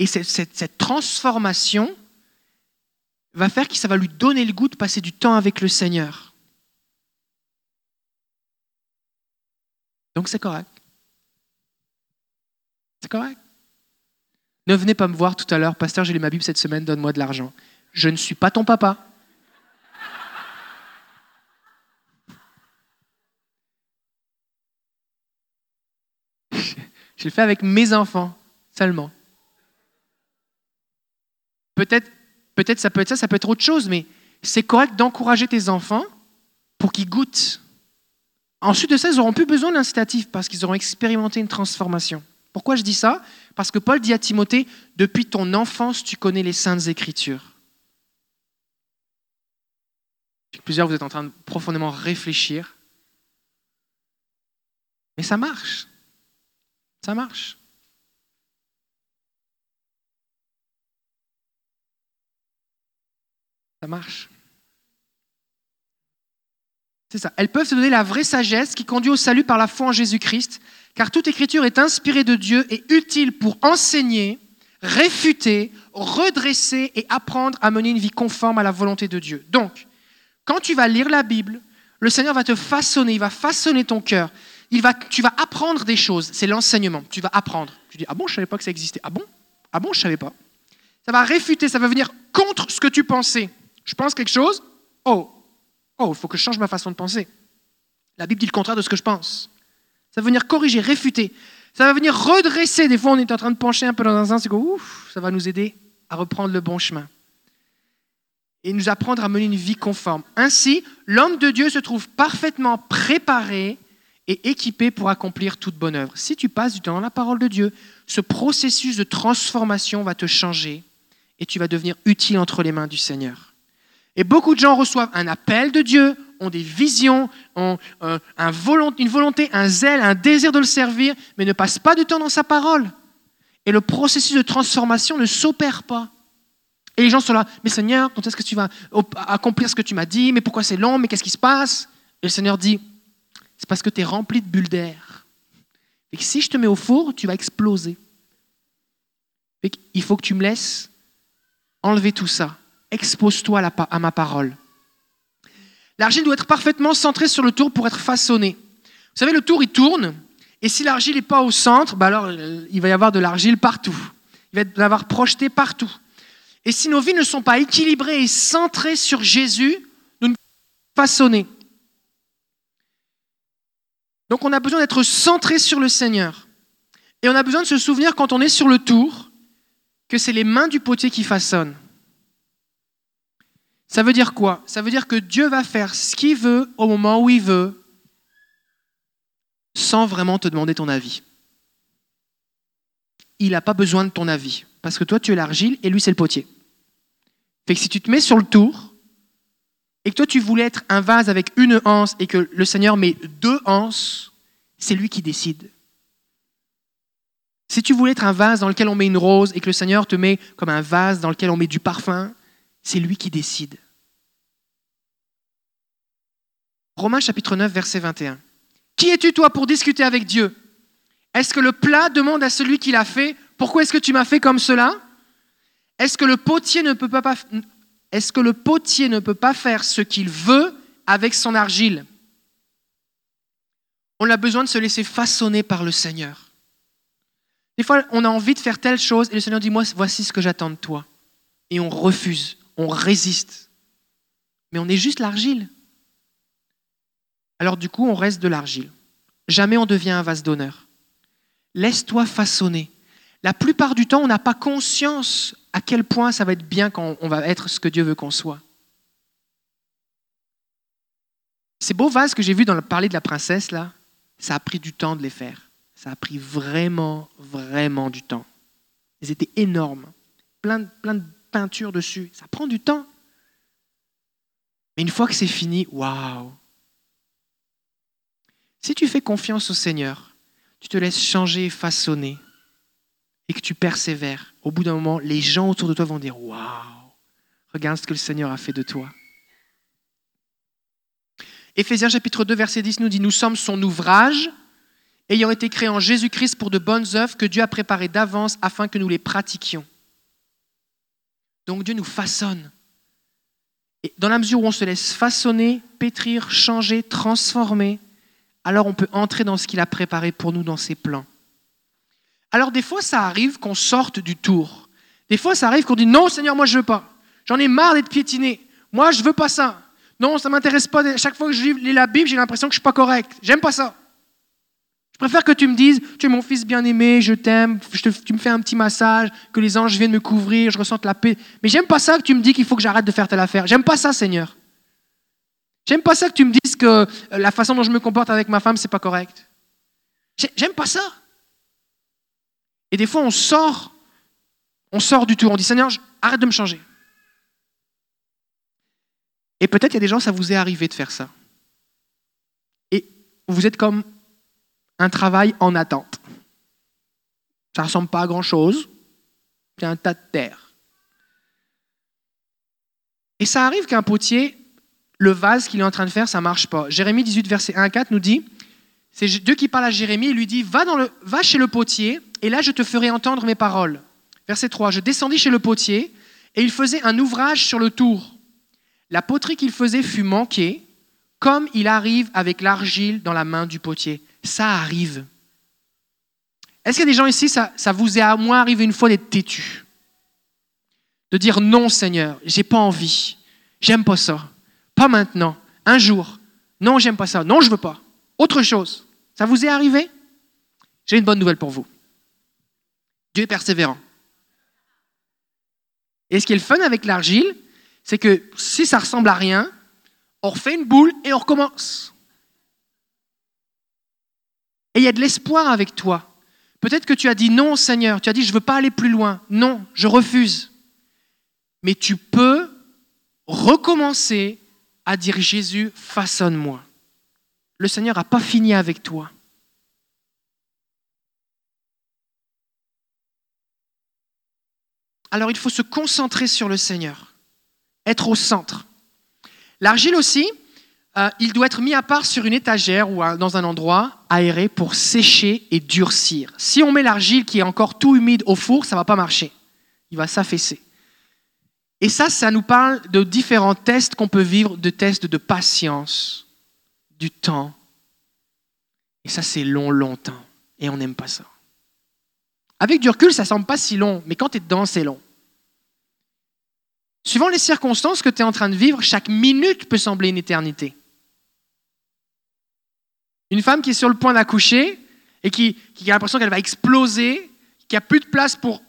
Et cette, transformation va faire que ça va lui donner le goût de passer du temps avec le Seigneur. Donc c'est correct. C'est correct? Ne venez pas me voir tout à l'heure, pasteur, j'ai lu ma Bible cette semaine, donne-moi de l'argent. Je ne suis pas ton papa. Je le fais avec mes enfants seulement. Peut-être peut ça peut être ça, ça peut être autre chose, mais c'est correct d'encourager tes enfants pour qu'ils goûtent. Ensuite de ça, ils n'auront plus besoin d'incitatif parce qu'ils auront expérimenté une transformation. Pourquoi je dis ça? Parce que Paul dit à Timothée, depuis ton enfance, tu connais les saintes écritures. Plusieurs, vous êtes en train de profondément réfléchir. Mais ça marche. Ça marche. Ça marche. C'est ça. Elles peuvent se donner la vraie sagesse qui conduit au salut par la foi en Jésus-Christ, car toute écriture est inspirée de Dieu et utile pour enseigner, réfuter, redresser et apprendre à mener une vie conforme à la volonté de Dieu. Donc, quand tu vas lire la Bible, le Seigneur va te façonner, il va façonner ton cœur. Il va, tu vas apprendre des choses. C'est l'enseignement. Tu vas apprendre. Tu dis, ah bon, je ne savais pas que ça existait. Ah bon? Ah bon, je ne savais pas. Ça va réfuter, ça va venir contre ce que tu pensais. Je pense quelque chose, oh, oh, il faut que je change ma façon de penser. La Bible dit le contraire de ce que je pense. Ça va venir corriger, réfuter. Ça va venir redresser. Des fois, on est en train de pencher un peu dans un sens, et ouf, ça va nous aider à reprendre le bon chemin. Et nous apprendre à mener une vie conforme. Ainsi, l'homme de Dieu se trouve parfaitement préparé et équipé pour accomplir toute bonne œuvre. Si tu passes du temps dans la parole de Dieu, ce processus de transformation va te changer et tu vas devenir utile entre les mains du Seigneur. Et beaucoup de gens reçoivent un appel de Dieu, ont des visions, ont euh, une volonté, un zèle, un désir de le servir, mais ne passent pas de temps dans sa parole. Et le processus de transformation ne s'opère pas. Et les gens sont là, mais Seigneur, quand est-ce que tu vas accomplir ce que tu m'as dit? Mais pourquoi c'est long? Mais qu'est-ce qui se passe? Et le Seigneur dit, c'est parce que tu es rempli de bulles d'air. Et si je te mets au four, tu vas exploser. Il faut que tu me laisses enlever tout ça expose-toi à ma parole. L'argile doit être parfaitement centrée sur le tour pour être façonnée. Vous savez, le tour, il tourne, et si l'argile n'est pas au centre, bah alors euh, il va y avoir de l'argile partout. Il va y avoir projeté partout. Et si nos vies ne sont pas équilibrées et centrées sur Jésus, nous ne pouvons pas façonner. Donc on a besoin d'être centré sur le Seigneur. Et on a besoin de se souvenir quand on est sur le tour que c'est les mains du potier qui façonnent. Ça veut dire quoi? Ça veut dire que Dieu va faire ce qu'il veut au moment où il veut, sans vraiment te demander ton avis. il n'a pas besoin de ton avis. Parce que toi, tu es l'argile et lui, c'est le potier. Fait que si tu te mets sur le tour et que toi, tu voulais être un vase avec une anse et que le Seigneur met deux anses, c'est lui qui décide. Si tu voulais être un vase dans lequel on met une rose et que le Seigneur te met comme un vase dans lequel on met du parfum, c'est lui qui décide. Romains chapitre 9, verset 21. Qui es-tu toi pour discuter avec Dieu? Est-ce que le plat demande à celui qui l'a fait, pourquoi est-ce que tu m'as fait comme cela? Est-ce que le potier ne peut pas, est-ce que le potier ne peut pas faire ce qu'il veut avec son argile? On a besoin de se laisser façonner par le Seigneur. Des fois, on a envie de faire telle chose et le Seigneur dit, moi, voici ce que j'attends de toi. Et on refuse, on résiste. Mais on est juste l'argile. Alors du coup, on reste de l'argile. Jamais on devient un vase d'honneur. Laisse-toi façonner. La plupart du temps, on n'a pas conscience à quel point ça va être bien quand on va être ce que Dieu veut qu'on soit. Ces beaux vases que j'ai vus dans le parler de la princesse, là, ça a pris du temps de les faire. Ça a pris vraiment, vraiment du temps. Ils étaient énormes. Plein, plein peinture dessus. Ça prend du temps. Mais une fois que c'est fini, waouh, si tu fais confiance au Seigneur, tu te laisses changer et façonner, et que tu persévères, au bout d'un moment, les gens autour de toi vont dire Waouh, regarde ce que le Seigneur a fait de toi. Éphésiens chapitre 2, verset 10 nous dit Nous sommes son ouvrage, ayant été créés en Jésus-Christ pour de bonnes œuvres que Dieu a préparées d'avance afin que nous les pratiquions. Donc Dieu nous façonne. Et dans la mesure où on se laisse façonner, pétrir, changer, transformer, alors on peut entrer dans ce qu'il a préparé pour nous dans ses plans. Alors des fois, ça arrive qu'on sorte du tour. Des fois, ça arrive qu'on dit non, Seigneur, moi je veux pas. J'en ai marre d'être piétiné. Moi, je veux pas ça. Non, ça m'intéresse pas. Chaque fois que je lis la Bible, j'ai l'impression que je suis pas correct. J'aime pas ça. Je préfère que tu me dises, tu es mon fils bien-aimé, je t'aime, tu me fais un petit massage, que les anges viennent me couvrir, je ressente la paix. Mais j'aime pas ça que tu me dis qu'il faut que j'arrête de faire telle affaire. J'aime pas ça, Seigneur. J'aime pas ça que tu me dises que euh, la façon dont je me comporte avec ma femme, c'est pas correct. J'aime pas ça. Et des fois, on sort, on sort du tour. On dit Seigneur, arrête de me changer. Et peut-être il y a des gens, ça vous est arrivé de faire ça. Et vous êtes comme un travail en attente. Ça ressemble pas à grand chose. C'est un tas de terre. Et ça arrive qu'un potier le vase qu'il est en train de faire, ça marche pas. Jérémie 18, verset 1 à 4 nous dit, c'est Dieu qui parle à Jérémie, il lui dit, va, dans le, va chez le potier, et là je te ferai entendre mes paroles. Verset 3, je descendis chez le potier, et il faisait un ouvrage sur le tour. La poterie qu'il faisait fut manquée, comme il arrive avec l'argile dans la main du potier. Ça arrive. Est-ce qu'il y a des gens ici, ça, vous est à moi arrivé une fois d'être têtu? De dire non Seigneur, j'ai pas envie, j'aime pas ça. Pas maintenant. Un jour. Non, j'aime pas ça. Non, je veux pas. Autre chose. Ça vous est arrivé? J'ai une bonne nouvelle pour vous. Dieu est persévérant. Et ce qui est le fun avec l'argile, c'est que si ça ressemble à rien, on refait une boule et on recommence. Et il y a de l'espoir avec toi. Peut-être que tu as dit non, Seigneur. Tu as dit, je ne veux pas aller plus loin. Non, je refuse. Mais tu peux recommencer à dire Jésus, façonne-moi. Le Seigneur n'a pas fini avec toi. Alors il faut se concentrer sur le Seigneur, être au centre. L'argile aussi, euh, il doit être mis à part sur une étagère ou dans un endroit aéré pour sécher et durcir. Si on met l'argile qui est encore tout humide au four, ça ne va pas marcher. Il va s'affaisser. Et ça, ça nous parle de différents tests qu'on peut vivre, de tests de patience, du temps. Et ça, c'est long, longtemps. Et on n'aime pas ça. Avec du recul, ça semble pas si long, mais quand tu es dedans, c'est long. Suivant les circonstances que tu es en train de vivre, chaque minute peut sembler une éternité. Une femme qui est sur le point d'accoucher et qui, qui a l'impression qu'elle va exploser, qui a plus de place pour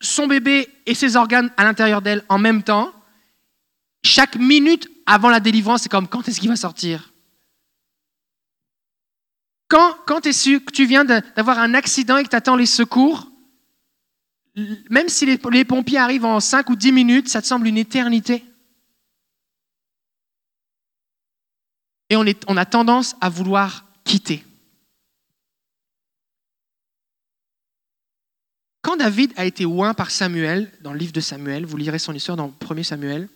son bébé et ses organes à l'intérieur d'elle en même temps, chaque minute avant la délivrance, c'est comme quand est-ce qu'il va sortir? Quand, quand es tu viens d'avoir un accident et que tu attends les secours, même si les, pompiers arrivent en 5 ou 10 minutes, ça te semble une éternité. Et on a tendance à vouloir quitter. Quand David a été oint par Samuel, dans le livre de Samuel, vous lirez son histoire dans 1 Samuel,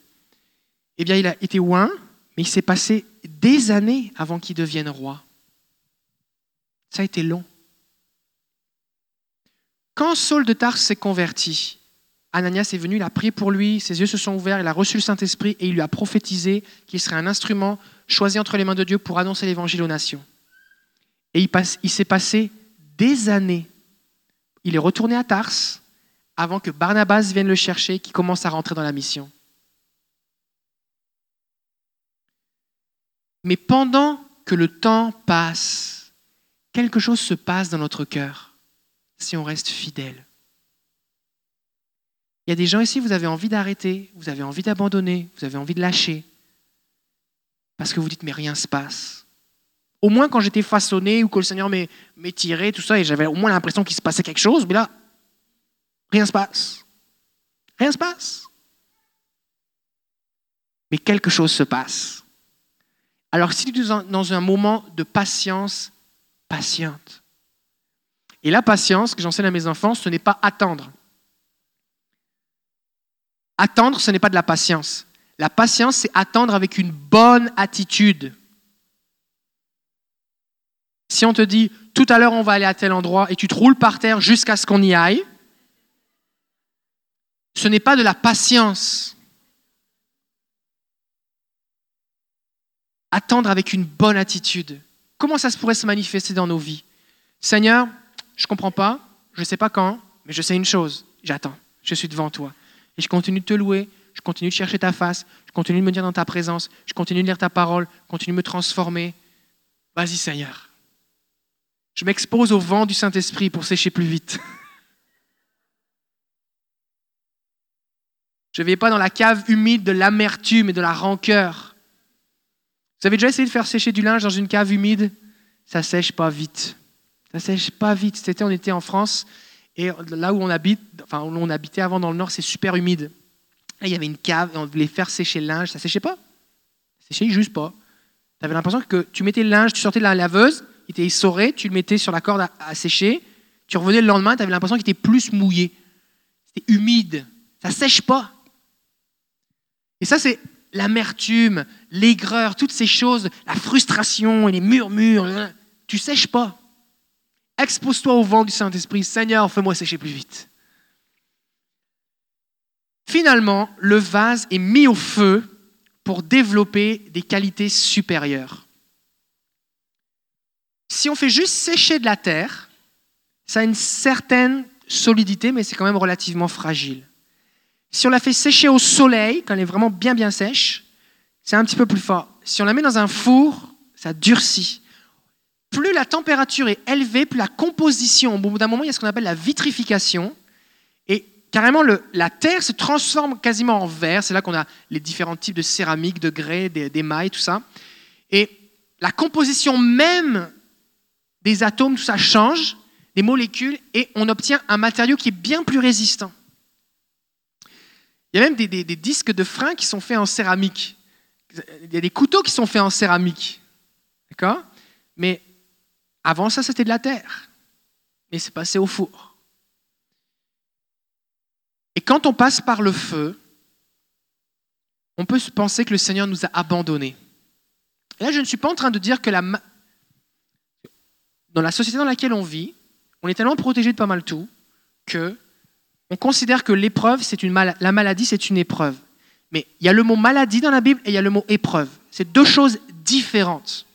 eh bien il a été oint, mais il s'est passé des années avant qu'il devienne roi. Ça a été long. Quand Saul de Tarse s'est converti, Ananias est venu, il a prié pour lui, ses yeux se sont ouverts, il a reçu le Saint-Esprit et il lui a prophétisé qu'il serait un instrument choisi entre les mains de Dieu pour annoncer l'évangile aux nations. Et il, s'est passé des années. Il est retourné à Tarse avant que Barnabas vienne le chercher, qui commence à rentrer dans la mission. Mais pendant que le temps passe, quelque chose se passe dans notre cœur si on reste fidèle. Il y a des gens ici, vous avez envie d'arrêter, vous avez envie d'abandonner, vous avez envie de lâcher, parce que vous dites, mais rien ne se passe. Au moins quand j'étais façonné ou que le Seigneur tiré, tout ça, et j'avais au moins l'impression qu'il se passait quelque chose, mais là, rien se passe. Rien ne se passe. Mais quelque chose se passe. Alors si tu es dans un moment de patience, patiente. Et la patience que j'enseigne à mes enfants, ce n'est pas attendre. Attendre, ce n'est pas de la patience. La patience, c'est attendre avec une bonne attitude. Si on te dit, tout à l'heure on va aller à tel endroit et tu te roules par terre jusqu'à ce qu'on y aille, ce n'est pas de la patience. Attendre avec une bonne attitude. Comment ça se pourrait se manifester dans nos vies? Seigneur, je ne comprends pas, je ne sais pas quand, mais je sais une chose, j'attends, je suis devant toi. Et je continue de te louer, je continue de chercher ta face, je continue de me dire dans ta présence, je continue de lire ta parole, je continue de me transformer. Vas-y Seigneur. Je m'expose au vent du Saint-Esprit pour sécher plus vite. Je ne vais pas dans la cave humide de l'amertume et de la rancœur. Vous avez déjà essayé de faire sécher du linge dans une cave humide? Ça sèche pas vite. Ça sèche pas vite. Cet été, on était en France et là où on habite, enfin où on habitait avant dans le nord, c'est super humide. Il y avait une cave et on voulait faire sécher le linge. Ça séchait pas. Ça séchait juste pas. Tu avais l'impression que tu mettais le linge, tu sortais de la laveuse, il était essoré, tu le mettais sur la corde à, sécher, tu revenais le lendemain, tu avais l'impression qu'il était plus mouillé. C'était humide. Ça sèche pas. Et ça, c'est l'amertume, l'aigreur, toutes ces choses, la frustration et les murmures. Tu sèches pas. Expose-toi au vent du Saint-Esprit. Seigneur, fais-moi sécher plus vite. Finalement, le vase est mis au feu pour développer des qualités supérieures. Si on fait juste sécher de la terre, ça a une certaine solidité, mais c'est quand même relativement fragile. Si on la fait sécher au soleil, quand elle est vraiment bien bien sèche, c'est un petit peu plus fort. Si on la met dans un four, ça durcit plus la température est élevée, plus la composition, au bout d'un moment, il y a ce qu'on appelle la vitrification. Et carrément, la terre se transforme quasiment en verre. C'est là qu'on a les différents types de céramique, de grès, des, mailles, tout ça. Et la composition même des atomes, tout ça change, des molécules, et on obtient un matériau qui est bien plus résistant. Il y a même des, disques de frein qui sont faits en céramique. Il y a des couteaux qui sont faits en céramique. D'accord? Mais avant ça, c'était de la terre, mais c'est passé au four. Et quand on passe par le feu, on peut se penser que le Seigneur nous a abandonnés. Là, je ne suis pas en train de dire que la dans la société dans laquelle on vit, on est tellement protégé de pas mal tout que on considère que l'épreuve, c'est une la maladie, c'est une épreuve. Mais il y a le mot maladie dans la Bible et il y a le mot épreuve. C'est deux choses différentes.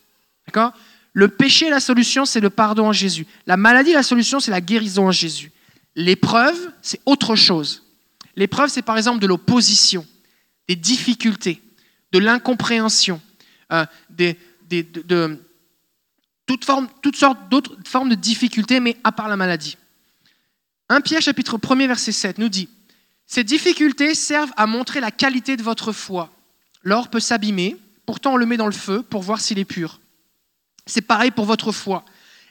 D'accord? Le péché, la solution, c'est le pardon en Jésus. La maladie, la solution, c'est la guérison en Jésus. L'épreuve, c'est autre chose. L'épreuve, c'est par exemple de l'opposition, des difficultés, de l'incompréhension, euh, de, toutes, sortes d'autres formes de difficultés, mais à part la maladie. 1 Pierre chapitre 1 verset 7 nous dit, Ces difficultés servent à montrer la qualité de votre foi. L'or peut s'abîmer, pourtant on le met dans le feu pour voir s'il est pur. C'est pareil pour votre foi.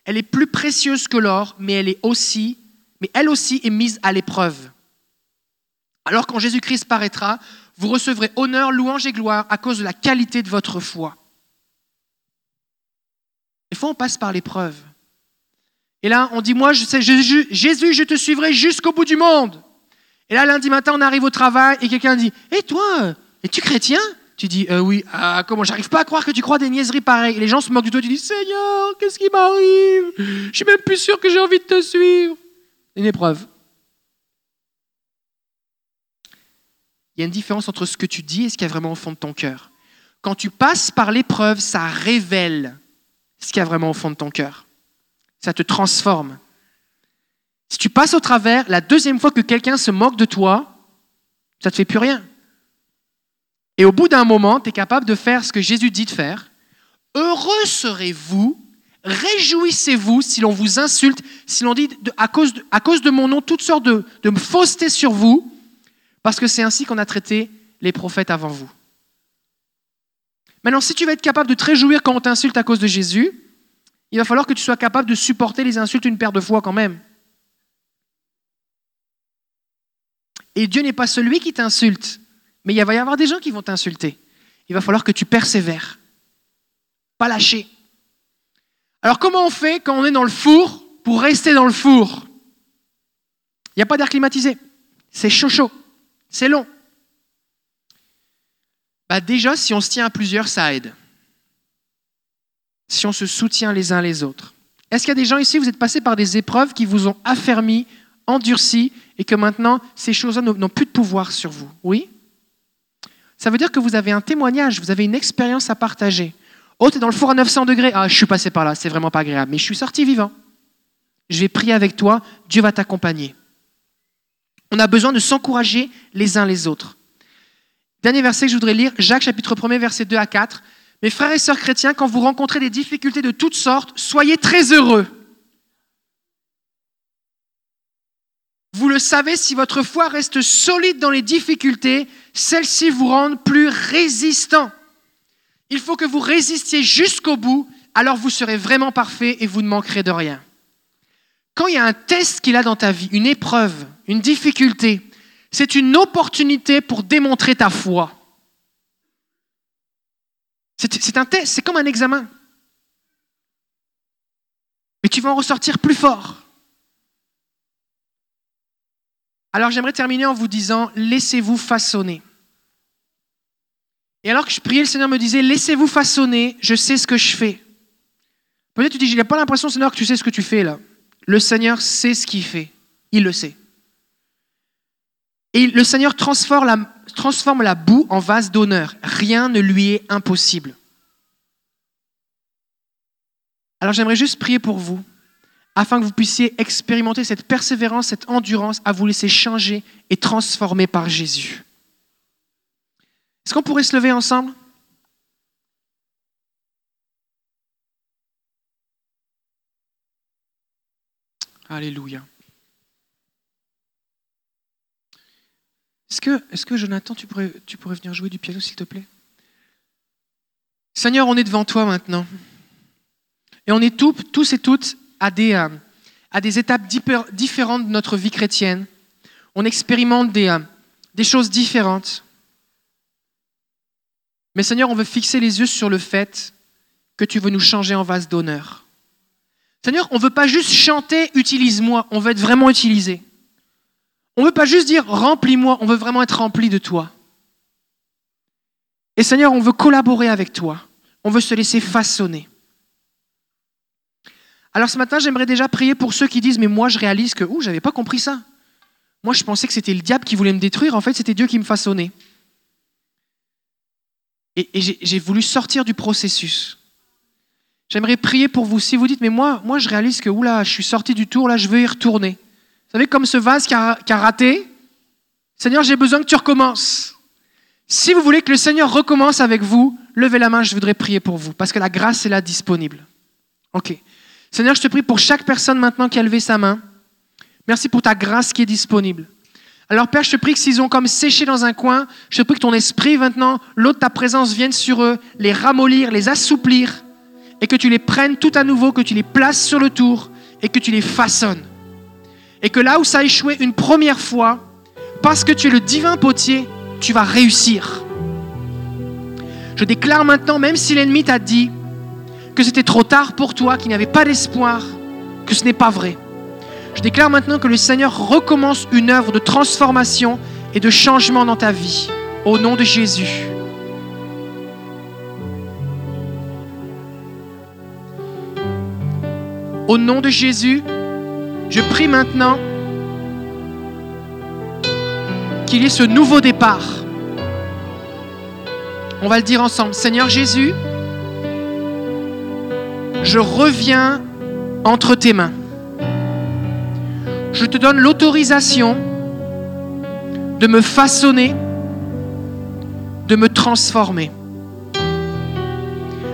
Elle est plus précieuse que l'or, mais elle est aussi mais elle aussi est mise à l'épreuve. Alors quand Jésus-Christ paraîtra, vous recevrez honneur, louange et gloire à cause de la qualité de votre foi. Des fois, on passe par l'épreuve. Et là, on dit, moi, je sais, Jésus, je te suivrai jusqu'au bout du monde. Et là, lundi matin, on arrive au travail et quelqu'un dit, et toi, es-tu chrétien? Tu dis, euh, oui, ah, comment J'arrive pas à croire que tu crois des niaiseries pareilles. Et les gens se moquent de toi, tu dis, Seigneur, qu'est-ce qui m'arrive? Je suis même plus sûr que j'ai envie de te suivre. Une épreuve. Il y a une différence entre ce que tu dis et ce qu'il y a vraiment au fond de ton cœur. Quand tu passes par l'épreuve, ça révèle ce qu'il y a vraiment au fond de ton cœur. Ça te transforme. Si tu passes au travers, la deuxième fois que quelqu'un se moque de toi, ça ne te fait plus rien. Et au bout d'un moment, tu es capable de faire ce que Jésus dit de faire. Heureux serez-vous, réjouissez-vous si l'on vous insulte, si l'on dit à, cause de, mon nom toutes sortes de faussetés sur vous, parce que c'est ainsi qu'on a traité les prophètes avant vous. Maintenant, si tu veux être capable de te réjouir quand on t'insulte à cause de Jésus, il va falloir que tu sois capable de supporter les insultes une paire de fois quand même. Et Dieu n'est pas celui qui t'insulte, mais il va y avoir des gens qui vont t'insulter. Il va falloir que tu persévères. Pas lâcher. Alors comment on fait quand on est dans le four pour rester dans le four? Il n'y a pas d'air climatisé. C'est chaud chaud. C'est long. Bah déjà, si on se tient à plusieurs, ça aide. Si on se soutient les uns les autres. Est-ce qu'il y a des gens ici, vous êtes passés par des épreuves qui vous ont affermi, endurci, et que maintenant, ces choses-là n'ont plus de pouvoir sur vous? Oui Ça veut dire que vous avez un témoignage, vous avez une expérience à partager. Oh, tu es dans le four à 900 degrés. Ah, je suis passé par là, c'est vraiment pas agréable, mais je suis sorti vivant. Je vais prier avec toi, Dieu va t'accompagner. On a besoin de s'encourager les uns les autres. Dernier verset que je voudrais lire, Jacques chapitre 1 verset 2 à 4. Mes frères et sœurs chrétiens, quand vous rencontrez des difficultés de toutes sortes, soyez très heureux. Vous le savez, si votre foi reste solide dans les difficultés, celles-ci vous rendent plus résistants. Il faut que vous résistiez jusqu'au bout, alors vous serez vraiment parfait et vous ne manquerez de rien. Quand il y a un test qu'il a dans ta vie, une épreuve, une difficulté, c'est une opportunité pour démontrer ta foi. C'est un test, c'est comme un examen. Mais tu vas en ressortir plus fort. Alors j'aimerais terminer en vous disant, laissez-vous façonner. Et alors que je priais, le Seigneur me disait, laissez-vous façonner, je sais ce que je fais. Peut-être tu dis, j'ai pas l'impression, Seigneur, que tu sais ce que tu fais là. Le Seigneur sait ce qu'il fait. Il le sait. Et le Seigneur transforme la, boue en vase d'honneur. Rien ne lui est impossible. Alors j'aimerais juste prier pour vous, afin que vous puissiez expérimenter cette persévérance, cette endurance à vous laisser changer et transformer par Jésus. Est-ce qu'on pourrait se lever ensemble? Alléluia. Est-ce que, est que, Jonathan, tu pourrais, tu pourrais venir jouer du piano, s'il te plaît? Seigneur, on est devant toi maintenant. Et on est tous et toutes à des, euh, étapes différentes de notre vie chrétienne. On expérimente des, euh, des choses différentes. Mais Seigneur, on veut fixer les yeux sur le fait que tu veux nous changer en vase d'honneur. Seigneur, on ne veut pas juste chanter, utilise-moi, on veut être vraiment utilisé. On ne veut pas juste dire remplis-moi, on veut vraiment être rempli de toi. Et Seigneur, on veut collaborer avec toi. On veut se laisser façonner. Alors ce matin, j'aimerais déjà prier pour ceux qui disent Mais moi, je réalise que, ouh, j'avais pas compris ça. Moi, je pensais que c'était le diable qui voulait me détruire. En fait, c'était Dieu qui me façonnait. Et, j'ai voulu sortir du processus. J'aimerais prier pour vous. Si vous dites, mais moi, moi je réalise que, oula, je suis sorti du tour, là, je veux y retourner. Vous savez, comme ce vase qui a, raté, Seigneur, j'ai besoin que tu recommences. Si vous voulez que le Seigneur recommence avec vous, levez la main, je voudrais prier pour vous, parce que la grâce est là disponible. OK. Seigneur, je te prie pour chaque personne maintenant qui a levé sa main. Merci pour ta grâce qui est disponible. Alors Père, je te prie que s'ils ont comme séché dans un coin, je te prie que ton esprit maintenant, l'eau de ta présence vienne sur eux, les ramollir, les assouplir, et que tu les prennes tout à nouveau, que tu les places sur le tour et que tu les façonnes. Et que là où ça a échoué une première fois, parce que tu es le divin potier, tu vas réussir. Je déclare maintenant, même si l'ennemi t'a dit que c'était trop tard pour toi, qu'il n'y avait pas d'espoir, que ce n'est pas vrai. Je déclare maintenant que le Seigneur recommence une œuvre de transformation et de changement dans ta vie. Au nom de Jésus. Au nom de Jésus, je prie maintenant qu'il y ait ce nouveau départ. On va le dire ensemble. Seigneur Jésus, je reviens entre tes mains. Je te donne l'autorisation de me façonner, de me transformer.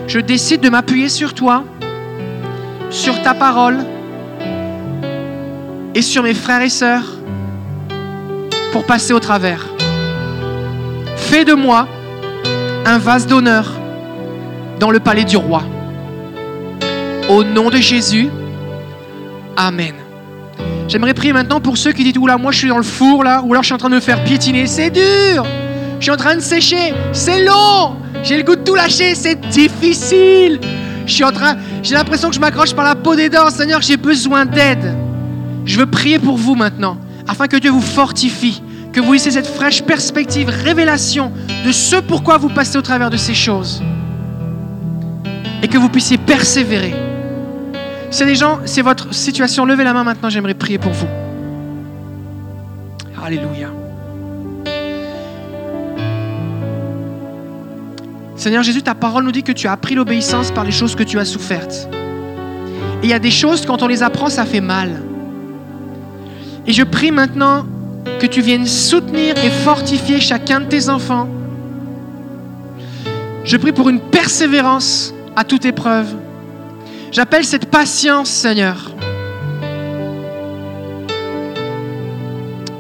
Je décide de m'appuyer sur toi, sur ta parole et sur mes frères et sœurs pour passer au travers. Fais de moi un vase d'honneur dans le palais du roi. Au nom de Jésus, Amen. J'aimerais prier maintenant pour ceux qui disent Oula, moi je suis dans le four là, ou alors je suis en train de me faire piétiner. C'est dur, je suis en train de sécher, c'est long, j'ai le goût de tout lâcher, c'est difficile. Je suis en train, j'ai l'impression que je m'accroche par la peau des dents. Seigneur, j'ai besoin d'aide. Je veux prier pour vous maintenant, afin que Dieu vous fortifie, que vous ayez cette fraîche perspective, révélation de ce pourquoi vous passez au travers de ces choses. Et que vous puissiez persévérer. Si des gens, c'est votre situation, levez la main maintenant, j'aimerais prier pour vous. Alléluia. Seigneur Jésus, ta parole nous dit que tu as appris l'obéissance par les choses que tu as souffertes. Et il y a des choses, quand on les apprend, ça fait mal. Et je prie maintenant que tu viennes soutenir et fortifier chacun de tes enfants. Je prie pour une persévérance à toute épreuve. J'appelle cette patience, Seigneur.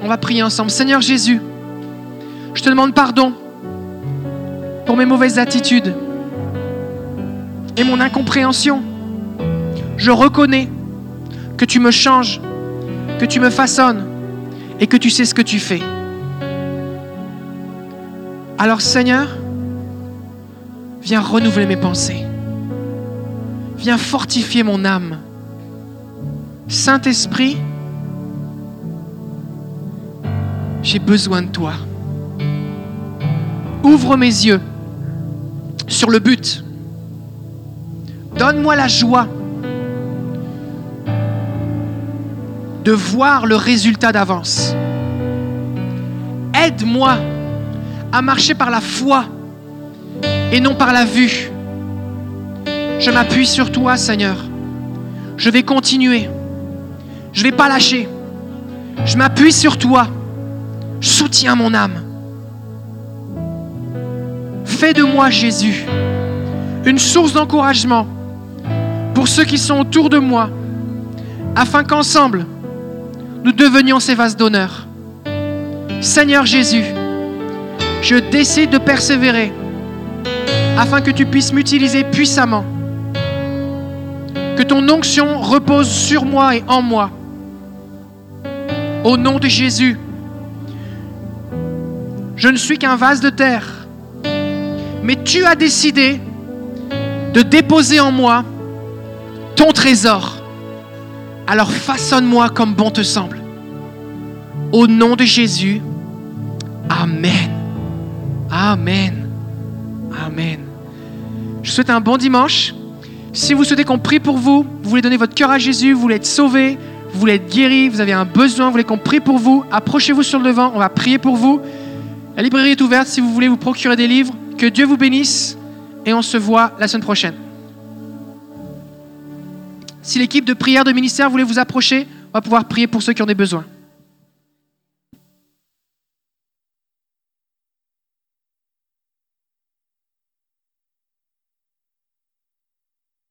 On va prier ensemble. Seigneur Jésus, je te demande pardon pour mes mauvaises attitudes et mon incompréhension. Je reconnais que tu me changes, que tu me façonnes et que tu sais ce que tu fais. Alors Seigneur, viens renouveler mes pensées. Viens fortifier mon âme. Saint-Esprit, j'ai besoin de toi. Ouvre mes yeux sur le but. Donne-moi la joie de voir le résultat d'avance. Aide-moi à marcher par la foi et non par la vue. Je m'appuie sur toi, Seigneur. Je vais continuer. Je ne vais pas lâcher. Je m'appuie sur toi. soutiens mon âme. Fais de moi, Jésus, une source d'encouragement pour ceux qui sont autour de moi, afin qu'ensemble, nous devenions ces vases d'honneur. Seigneur Jésus, je décide de persévérer afin que tu puisses m'utiliser puissamment. Que ton onction repose sur moi et en moi. Au nom de Jésus, je ne suis qu'un vase de terre, mais tu as décidé de déposer en moi ton trésor. Alors façonne-moi comme bon te semble. Au nom de Jésus, Amen. Amen. Amen. Je souhaite un bon dimanche. Si vous souhaitez qu'on prie pour vous, vous voulez donner votre cœur à Jésus, vous voulez être sauvé, vous voulez être guéri, vous avez un besoin, vous voulez qu'on prie pour vous, approchez-vous sur le devant, on va prier pour vous. La librairie est ouverte si vous voulez vous procurer des livres. Que Dieu vous bénisse et on se voit la semaine prochaine. Si l'équipe de prière de ministère voulait vous approcher, on va pouvoir prier pour ceux qui ont des besoins.